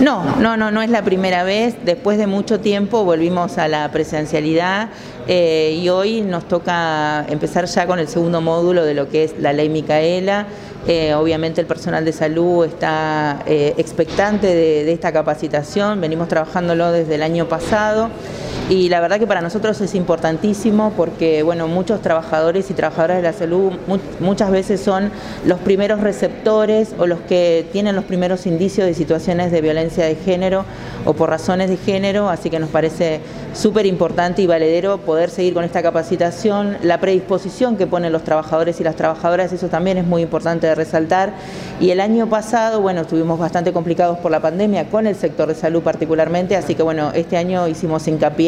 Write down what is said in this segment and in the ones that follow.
No, no, no, no es la primera vez. Después de mucho tiempo volvimos a la presencialidad eh, y hoy nos toca empezar ya con el segundo módulo de lo que es la ley Micaela. Eh, obviamente el personal de salud está eh, expectante de esta capacitación, venimos trabajándolo desde el año pasado y la verdad que para nosotros es importantísimo porque bueno, muchos trabajadores y trabajadoras de la salud muchas veces son los primeros receptores o los que tienen los primeros indicios de situaciones de violencia de género o por razones de género, así que nos parece súper importante y valedero poder seguir con esta capacitación, la predisposición que ponen los trabajadores y las trabajadoras, eso también es muy importante de resaltar. Y el año pasado, bueno, estuvimos bastante complicados por la pandemia con el sector de salud particularmente, así que bueno, este año hicimos hincapié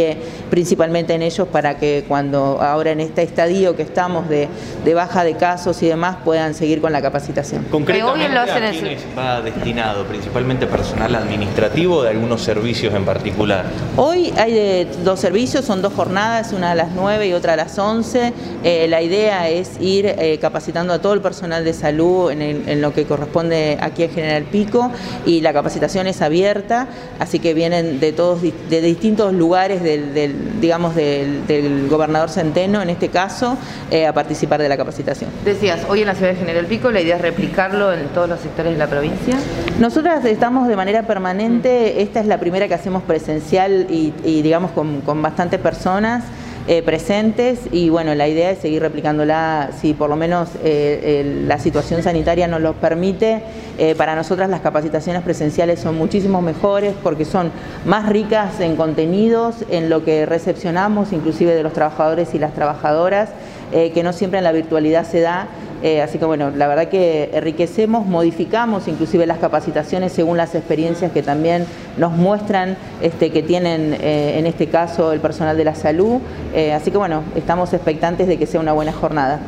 principalmente en ellos para que cuando ahora en este estadio que estamos de, baja de casos y demás puedan seguir con la capacitación. Concretamente, ¿a quiénes va destinado? ¿Principalmente personal administrativo o de algunos servicios en particular? Hoy hay dos servicios, son dos jornadas, una a las 9 y otra a las 11. Eh, la idea es ir eh, capacitando a todo el personal de salud en, lo que corresponde aquí en General Pico y la capacitación es abierta, así que vienen de todos de distintos lugares del del, digamos, del, gobernador Centeno, en este caso, eh, a participar de la capacitación. Decías, hoy en la ciudad de General Pico, ¿la idea es replicarlo en todos los sectores de la provincia? Nosotras estamos de manera permanente, esta es la primera que hacemos presencial y, digamos, con, con bastantes personas. Eh, presentes y bueno, la idea es seguir replicándola si por lo menos eh, la situación sanitaria nos lo permite. Eh, para nosotras las capacitaciones presenciales son muchísimo mejores porque son más ricas en contenidos, en lo que recepcionamos, inclusive de los trabajadores y las trabajadoras, que no siempre en la virtualidad se da. Eh, así que bueno, la verdad que enriquecemos, modificamos inclusive las capacitaciones según las experiencias que también nos muestran este, que tienen eh, en este caso el personal de la salud. Eh, así que bueno, estamos expectantes de que sea una buena jornada.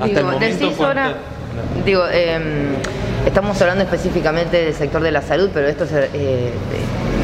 digo, em, estamos hablando específicamente del sector de la salud, pero esto es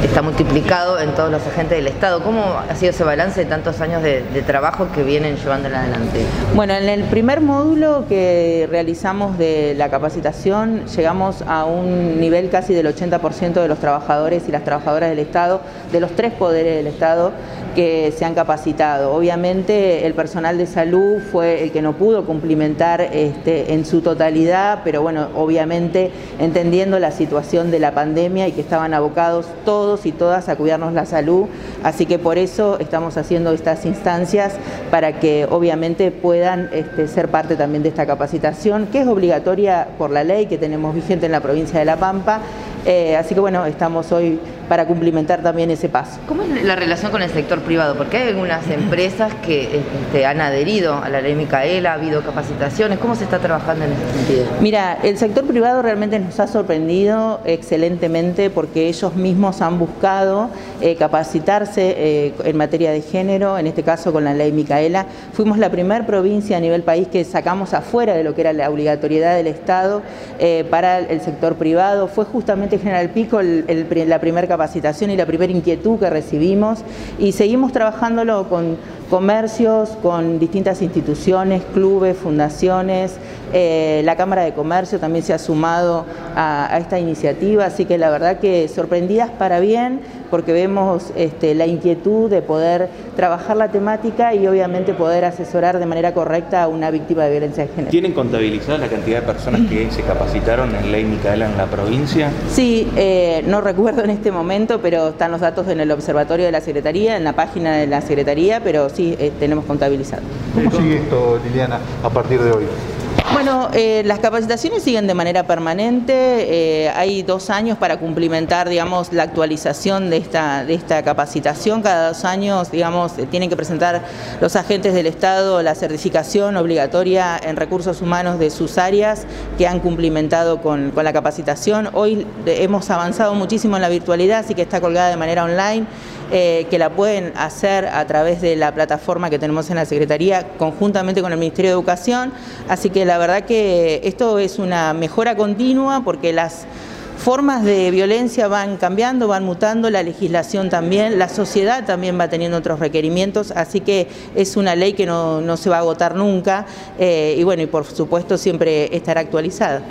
está multiplicado en todos los agentes del Estado. ¿Cómo ha sido ese balance de tantos años de, trabajo que vienen llevándola adelante? Bueno, en el primer módulo que realizamos de la capacitación llegamos a un nivel casi del 80% de los trabajadores y las trabajadoras del Estado, de los tres poderes del Estado que se han capacitado. Obviamente el personal de salud fue el que no pudo cumplimentar este, en su totalidad, pero bueno, obviamente entendiendo la situación de la pandemia y que estaban abocados todos y todas a cuidarnos la salud, así que por eso estamos haciendo estas instancias para que obviamente puedan este, ser parte también de esta capacitación, que es obligatoria por la ley que tenemos vigente en la provincia de La Pampa, eh, así que bueno, estamos hoy para cumplimentar también ese paso. ¿Cómo es la relación con el sector privado? Porque hay algunas empresas que este, han adherido a la ley Micaela, ha habido capacitaciones. ¿Cómo se está trabajando en ese sentido? Mira, el sector privado realmente nos ha sorprendido excelentemente porque ellos mismos han buscado eh, capacitarse eh, en materia de género, en este caso con la ley Micaela. Fuimos la primera provincia a nivel país que sacamos afuera de lo que era la obligatoriedad del Estado eh, para el sector privado. Fue justamente General Pico la primera capacitación capacitación y la primera inquietud que recibimos y seguimos trabajándolo con comercios, con distintas instituciones, clubes, fundaciones. Eh, la Cámara de Comercio también se ha sumado a, esta iniciativa, así que la verdad que sorprendidas para bien, porque vemos este, la inquietud de poder trabajar la temática y obviamente poder asesorar de manera correcta a una víctima de violencia de género. ¿Tienen contabilizada la cantidad de personas que se capacitaron en Ley Micaela en la provincia? Sí, eh, no recuerdo en este momento, pero están los datos en el observatorio de la Secretaría, en la página de la Secretaría, pero sí eh, tenemos contabilizado. ¿Cómo sigue esto, Liliana, a partir de hoy? Bueno, eh, las capacitaciones siguen de manera permanente. Eh, hay dos años para cumplimentar, digamos, la actualización de esta, de esta capacitación. Cada dos años, digamos, tienen que presentar los agentes del Estado la certificación obligatoria en recursos humanos de sus áreas que han cumplimentado con, con la capacitación. Hoy hemos avanzado muchísimo en la virtualidad, así que está colgada de manera online. Eh, que la pueden hacer a través de la plataforma que tenemos en la Secretaría conjuntamente con el Ministerio de Educación. Así que la verdad que esto es una mejora continua porque las formas de violencia van cambiando, van mutando, la legislación también, la sociedad también va teniendo otros requerimientos, así que es una ley que no, se va a agotar nunca eh, y bueno, y por supuesto siempre estará actualizada.